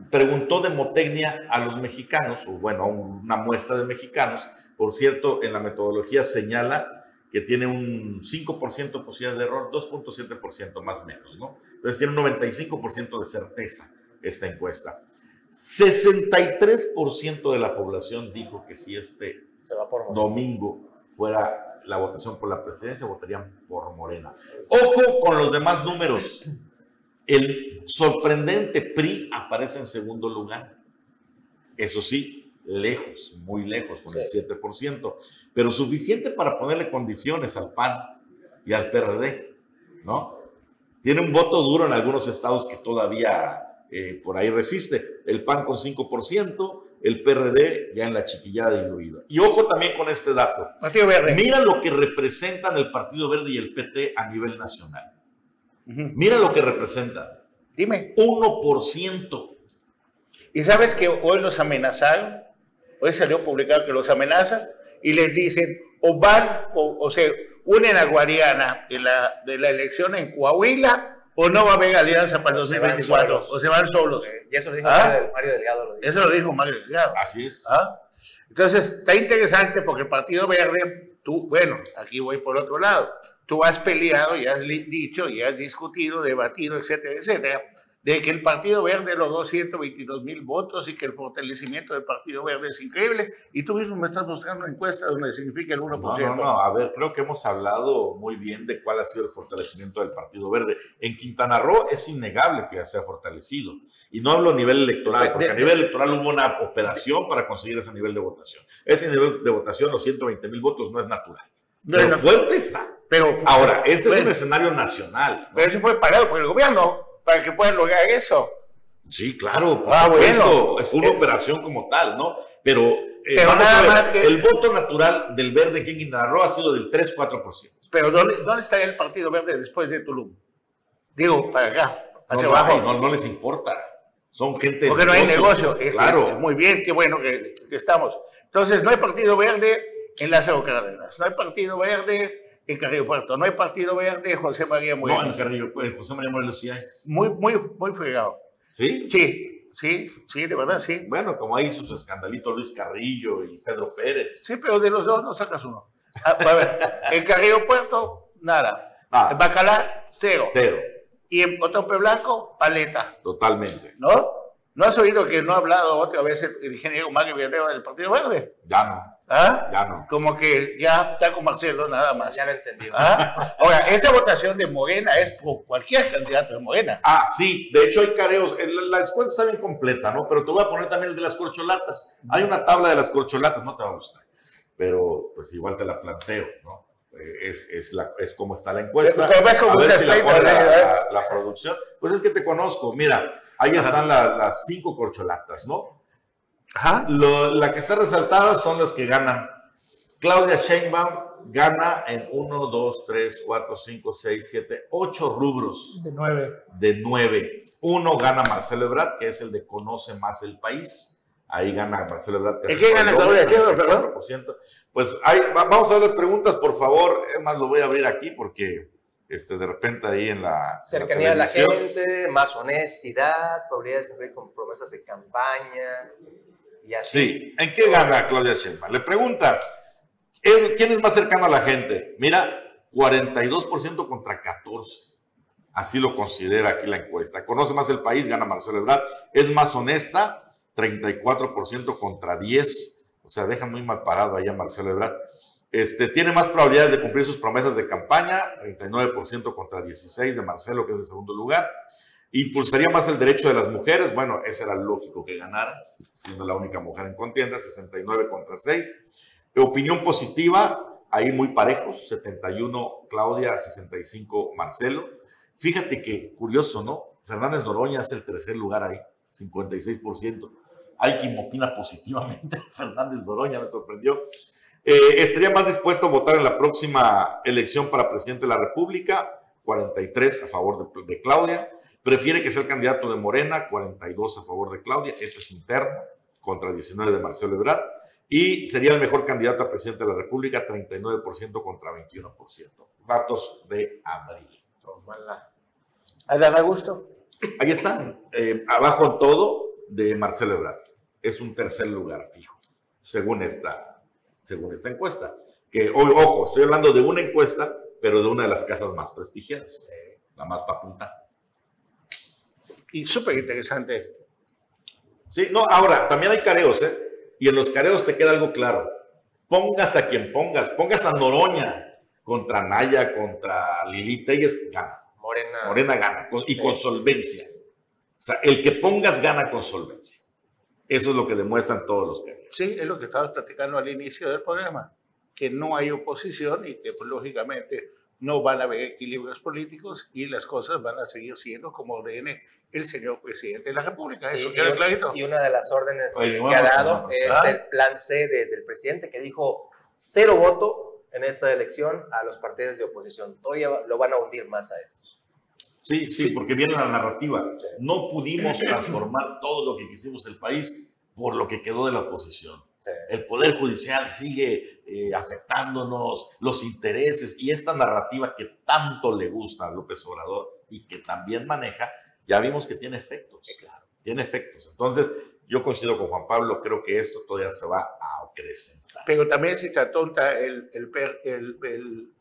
preguntó Demotecnia a los mexicanos, o bueno, a una muestra de mexicanos, por cierto, en la metodología señala que tiene un 5% posibilidad de error, 2.7% más o menos, ¿no? Entonces tiene un 95% de certeza esta encuesta. 63% de la población dijo que si este domingo fuera la votación por la presidencia, votarían por Morena. Ojo con los demás números. El sorprendente PRI aparece en segundo lugar. Eso sí, lejos, muy lejos, con el 7%, pero suficiente para ponerle condiciones al PAN y al PRD, ¿no? Tiene un voto duro en algunos estados que todavía eh, por ahí resiste. El PAN con 5%, el PRD ya en la chiquillada diluida. Y ojo también con este dato. Mira lo que representan el Partido Verde y el PT a nivel nacional. Mira lo que representan. Dime. 1%. ¿Y sabes que hoy los amenazaron? Hoy salió publicado que los amenazan y les dicen, o van, o, o se unen a Guadiana en la, de la elección en Coahuila o no va a haber alianza para el 2024, o se van solos. y eso lo dijo ¿Ah? Mario Delgado. Lo Eso lo dijo Mario Delgado. Así es. ¿Ah? Entonces, está interesante porque el Partido Verde, tú, bueno, aquí voy por otro lado, tú has peleado y has dicho y has discutido, debatido, etcétera, etcétera, de que el Partido Verde logró 122 mil votos y que el fortalecimiento del Partido Verde es increíble. Y tú mismo me estás mostrando una encuesta donde significa el 1%. No, no, no. A ver, creo que hemos hablado muy bien de cuál ha sido el fortalecimiento del Partido Verde. En Quintana Roo es innegable que se ha fortalecido. Y no hablo a nivel electoral, porque a nivel electoral hubo una operación para conseguir ese nivel de votación. Ese nivel de votación, los 120 mil votos, no es natural. Pero fuerte está. Pero, Ahora, este es un escenario nacional. Pero eso fue pagado por el gobierno para que puedan lograr eso. Sí, claro, por ah, Bueno. Fue una operación como tal, ¿no? Pero, eh, nada el voto natural del verde aquí en Quintana Roo ha sido del 3-4%. Pero ¿dónde, ¿dónde estaría el Partido Verde después de Tulum? Digo, para acá, hacia no, abajo. No, no, les importa. Son gente Porque no hay negocio. claro. muy bien, qué bueno que, estamos. Entonces, no hay Partido Verde en las Cárdenas. No hay Partido Verde en Carrillo Puerto. No hay partido verde, José María Morelos. No, en Carrillo Puerto, José María Morelos sí hay. Muy, muy, muy fregado. ¿Sí? Sí, sí, sí, de verdad, sí. Bueno, como ahí sus escandalitos Luis Carrillo y Pedro Pérez. Sí, pero de los dos no sacas uno. Ah, a, ver, en Carrillo Puerto, nada. Ah. En Bacalar, cero. Cero. Y en Otompe Blanco, paleta. Totalmente. ¿No? ¿No has oído que no ha hablado otra vez el, ingeniero Mario Villarreal del Partido Verde? Ya no. ¿Ah? Ya no. Como que ya está con Marcelo nada más. Ya lo entendí. ¿Ah? Ahora, esa votación de Morena es por cualquier candidato de Morena. Ah, sí, de hecho hay careos. La, escuela está bien completa, ¿no? Pero te voy a poner también el de las corcholatas. Hay una tabla de las corcholatas, no te va a gustar. Pero pues igual te la planteo, ¿no? Eh, es, es, la, es como está la encuesta. Pero ves como a ver si la, la, la, producción. Pues es que te conozco. Mira, ahí están las cinco corcholatas, ¿no? La que está resaltada son los que ganan. Claudia Sheinbaum gana en 1, 2, 3, 4, 5, 6, 7, 8 rubros. De 9. De 9. Uno gana Marcelo Ebrard, que es el de conoce más el país. Ahí gana Marcelo Ebrard. ¿Y qué gana Claudia Sheinbaum, Pues vamos a ver las preguntas, por favor. Es más, lo voy a abrir aquí porque este, de repente ahí en la. Cercanía a la gente, más honestidad, probabilidades de cumplir con promesas de campaña. Sí, ¿en qué gana Claudia Sheinbaum? Le pregunta, ¿quién es más cercano a la gente? Mira, 42% contra 14%. Así lo considera aquí la encuesta. Conoce más el país, gana Marcelo Ebrard. Es más honesta, 34% contra 10%. O sea, deja muy mal parado ahí a Marcelo Ebrard. Este, tiene más probabilidades de cumplir sus promesas de campaña, 39% contra 16% de Marcelo, que es el segundo lugar. Impulsaría más el derecho de las mujeres, bueno, ese era lógico que ganara, siendo la única mujer en contienda, 69 contra 6. Opinión positiva, ahí muy parejos, 71 Claudia, 65 Marcelo. Fíjate que curioso, ¿no? Fernández Noroña es el tercer lugar ahí, 56%. Hay quien opina positivamente, Fernández Noroña me sorprendió. Eh, estaría más dispuesto a votar en la próxima elección para presidente de la República, 43 a favor de, Claudia. Prefiere que sea el candidato de Morena, 42 a favor de Claudia. Esto es interno, contra 19 de Marcelo Ebrard. Y sería el mejor candidato a presidente de la República, 39% contra 21%. Datos de abril. ¿A da gusto? Ahí están, eh, abajo todo de Marcelo Ebrard. Es un tercer lugar fijo, según esta según esta encuesta. Que, ojo, estoy hablando de una encuesta, pero de una de las casas más prestigiadas, la más para apuntar. Y súper interesante. Sí, no, ahora, también hay careos, ¿eh? Y en los careos te queda algo claro. Pongas a quien pongas, pongas a Noroña contra Naya, contra Lili Telles, gana. Morena. Morena gana, y con solvencia. O sea, el que pongas gana con solvencia. Eso es lo que demuestran todos los careos. Sí, es lo que estabas platicando al inicio del programa, que no hay oposición y que pues, lógicamente no van a haber equilibrios políticos y las cosas van a seguir siendo como ordene el señor presidente de la República. Eso queda clarito. Y una de las órdenes que ha dado es el plan C del presidente que dijo cero voto en esta elección a los partidos de oposición. Todavía lo van a hundir más a estos. Sí, sí, porque viene la narrativa. No pudimos transformar todo lo que quisimos el país por lo que quedó de la oposición. El Poder Judicial sigue eh, afectándonos, los intereses y esta narrativa que tanto le gusta a López Obrador y que también maneja, ya vimos que tiene efectos. claro. Tiene efectos. Entonces, yo coincido con Juan Pablo, creo que esto todavía se va a acrecentar. Pero también si se atonta el, el, el,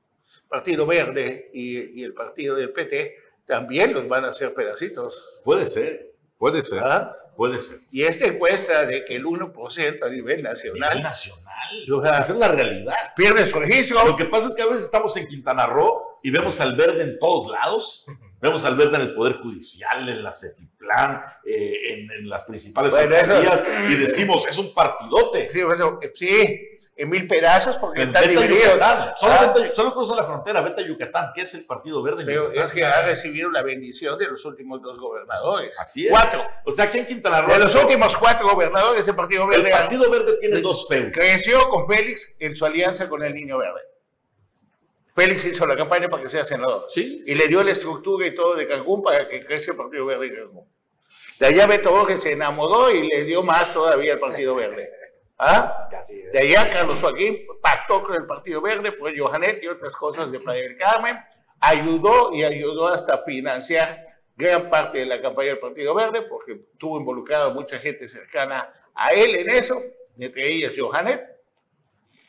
Partido Verde y, y, el Partido del PT, también los van a hacer pedacitos. Puede ser, puede ser. ¿Ah? Puede ser. Y esta encuesta de que el 1% a nivel nacional. A nivel nacional. esa es la realidad. Pierde su registro. Lo que pasa es que a veces estamos en Quintana Roo y vemos al verde en todos lados. Vemos al verde en el Poder Judicial, en la CEFIPLAN, eh, en, las principales bueno, y decimos, es un partidote. Sí, bueno, sí, en mil pedazos porque está dividido. Solo, ah. solo, cruza la frontera, vete a Yucatán, que es el Partido Verde. Pero es que ha recibido la bendición de los últimos dos gobernadores. Así es. Cuatro. O sea, aquí en Quintana Roo. De los últimos cuatro gobernadores, el Partido Verde. El Partido Verde tiene dos feudos. Creció con Félix en su alianza con el Niño Verde. Félix hizo la campaña para que sea senador. Sí. Y le dio la estructura y todo de Cancún para que crezca el Partido Verde en Cancún. De allá Beto Borges se enamoró y le dio más todavía al Partido Verde. ¿Ah? De allá Carlos Joaquín pactó con el Partido Verde, fue Johanet y otras cosas de Playa del Carmen, ayudó y ayudó hasta financiar gran parte de la campaña del Partido Verde, porque tuvo involucrado mucha gente cercana a él en eso, entre ellas Johanet.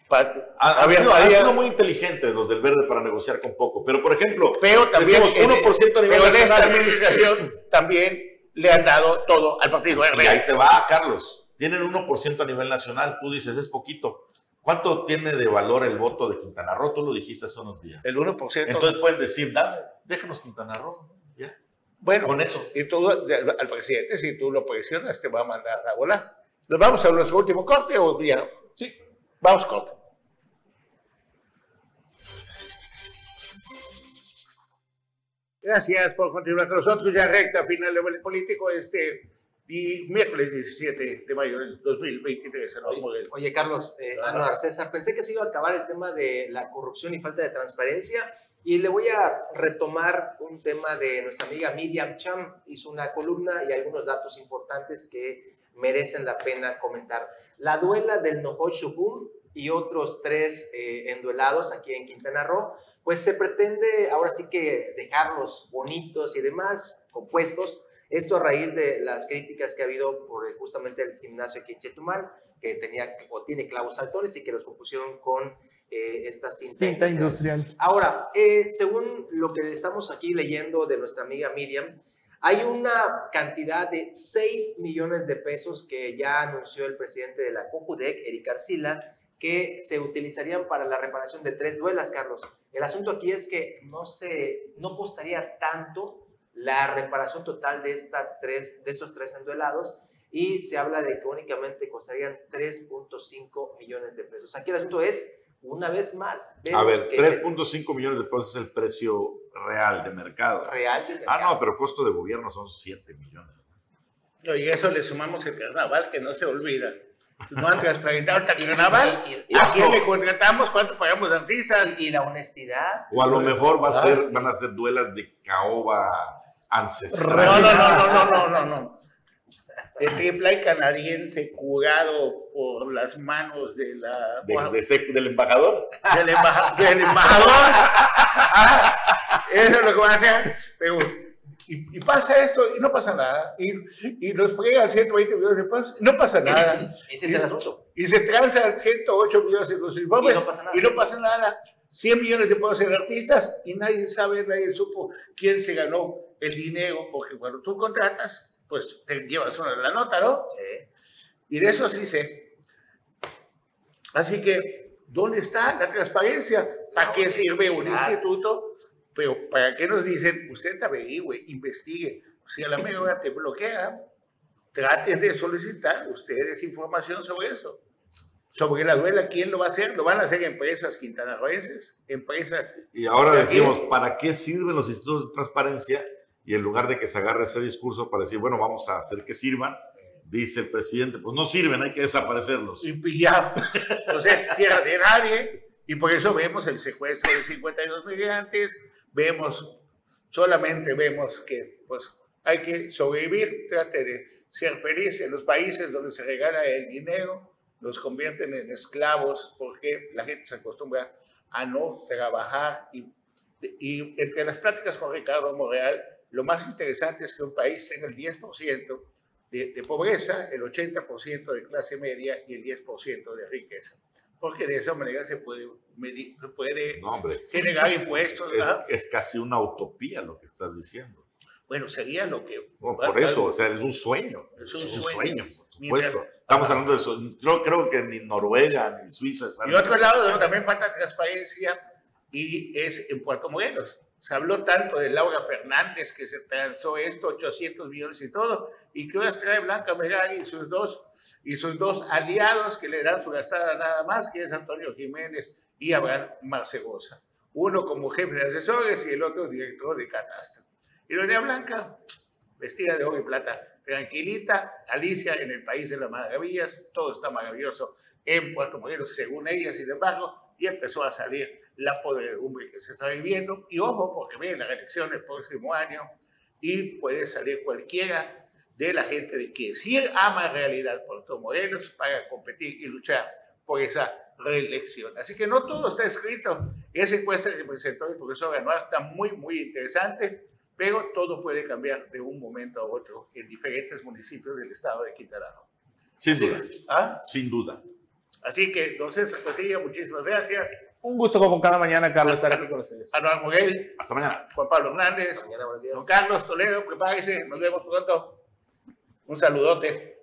Han sido, muy inteligentes los del Verde para negociar con poco, pero por ejemplo, pero también, 1% a nivel pero en esta administración también le han dado todo al Partido Verde. Y ahí te va, Carlos tienen 1% a nivel nacional. Tú dices, es poquito. ¿Cuánto tiene de valor el voto de Quintana Roo? Tú lo dijiste hace unos días. El 1%. Entonces pueden decir, dame, déjanos Quintana Roo. Ya. Bueno, con eso. Y tú, al presidente, si tú lo presionas, te va a mandar a volar. ¿Nos vamos a nuestro último corte o ya? Sí. Vamos corte. Gracias por continuar con nosotros. Ya recta final del político. Este, y miércoles 17 de mayo del 2023. Oye, oye, Carlos, eh, César, pensé que se iba a acabar el tema de la corrupción y falta de transparencia y le voy a retomar un tema de nuestra amiga Miriam Cham. Hizo una columna y algunos datos importantes que merecen la pena comentar. La duela del Nohoy Shubum y otros tres eh, enduelados aquí en Quintana Roo, pues se pretende ahora sí que dejarlos bonitos y demás, compuestos, esto a raíz de las críticas que ha habido por eh, justamente el gimnasio aquí en Chetumal, que tenía o tiene clavos saltones y que los compusieron con eh, esta cinta, industrial. Ahora, eh, según lo que estamos aquí leyendo de nuestra amiga Miriam, hay una cantidad de 6 millones de pesos que ya anunció el presidente de la COJUDEC, Eric Arcila, que se utilizarían para la reparación de tres duelas, Carlos. El asunto aquí es que no, se, no costaría tanto la reparación total de, estas tres, de estos tres enduelados y se habla de que únicamente costarían 3.5 millones de pesos. Aquí el asunto es, una vez más... A ver, 3.5 millones de pesos es el precio real de mercado. Real de mercado. Ah, no, pero costo de gobierno son 7 millones. y eso le sumamos el carnaval, que no se olvida. No han transparentado el carnaval. ¿A quién le contratamos? ¿Cuánto pagamos de artistas? Y, la honestidad. O a lo mejor va a ser, van a ser duelas de caoba ancestral. No, no, no, no, no, no, no. El triple canadiense curado por las manos de la... ¿Del embajador? Del, embajador. Ah, eso es lo que van a hacer. Pero, y, pasa esto y no pasa nada. Y, y nos fregan 120 millones de pesos y no pasa nada. Ese es el asunto. Y se transan 108 millones de pesos. Y, no pasa nada. Y no pasa nada. 100 millones de pesos en artistas y nadie sabe, nadie supo quién se ganó el dinero, porque cuando tú contratas, pues te llevas una la nota, ¿no? Sí. Y de eso sí sé. Así que, ¿dónde está la transparencia? ¿Para qué sirve un instituto? Pero, ¿para qué nos dicen? Usted averigüe, investigue. Si a la hora te bloquea, traten de solicitar ustedes información sobre eso sobre la duela, ¿quién lo va a hacer? Lo van a hacer empresas quintanarroenses, empresas... Y ahora decimos, ¿para qué sirven los institutos de transparencia? Y en lugar de que se agarre ese discurso para decir, bueno, vamos a hacer que sirvan, dice el presidente, pues no sirven, hay que desaparecerlos. Y ya, entonces tierra de nadie, y por eso vemos el secuestro de 52 migrantes, vemos, solamente vemos que pues hay que sobrevivir, trate de ser feliz en los países donde se regala el dinero, los convierten en esclavos porque la gente se acostumbra a no trabajar. Y, y entre las pláticas con Ricardo Morreal, lo más interesante es que un país tenga el 10% de, de, pobreza, el 80% de clase media y el 10% de riqueza. Porque de esa manera se puede, medir, puede generar impuestos. Es, es casi una utopía lo que estás diciendo. Bueno, sería lo que... por eso, o sea, es un sueño. Es un, sueño, por supuesto. Estamos hablando de eso. Yo creo que ni Noruega ni Suiza están... Y otro lado, también falta transparencia y es en Puerto Morelos. Se habló tanto de Laura Fernández que se transó esto, 800 millones y todo, y que ahora trae Blanca Merari y sus dos, y sus dos aliados que le dan su gastada nada más, que es Antonio Jiménez y Abraham Marcegosa. Uno como jefe de asesores y el otro director de catastro. Y Doña Blanca, vestida de oro y plata, tranquilita, Alicia en el país de las maravillas, todo está maravilloso en Puerto Morelos, según ella, sin embargo, y empezó a salir la podredumbre que se está viviendo. Y ojo, porque viene la elección el próximo año y puede salir cualquiera de la gente de que sí ama en realidad Puerto Morelos para competir y luchar por esa reelección. Así que no todo está escrito. Esa encuesta que presentó el profesor Ganoa está muy, muy interesante pero todo puede cambiar de un momento a otro en diferentes municipios del estado de Quintana Roo. Sin duda. ¿Ah? Sin duda. Así que, entonces, pues muchísimas gracias. Un gusto como cada mañana, Carlos, estar aquí con ustedes. Anual Muguel. Hasta mañana. Juan Pablo Hernández. Don Carlos Toledo, prepárese. Nos vemos pronto. Un saludote.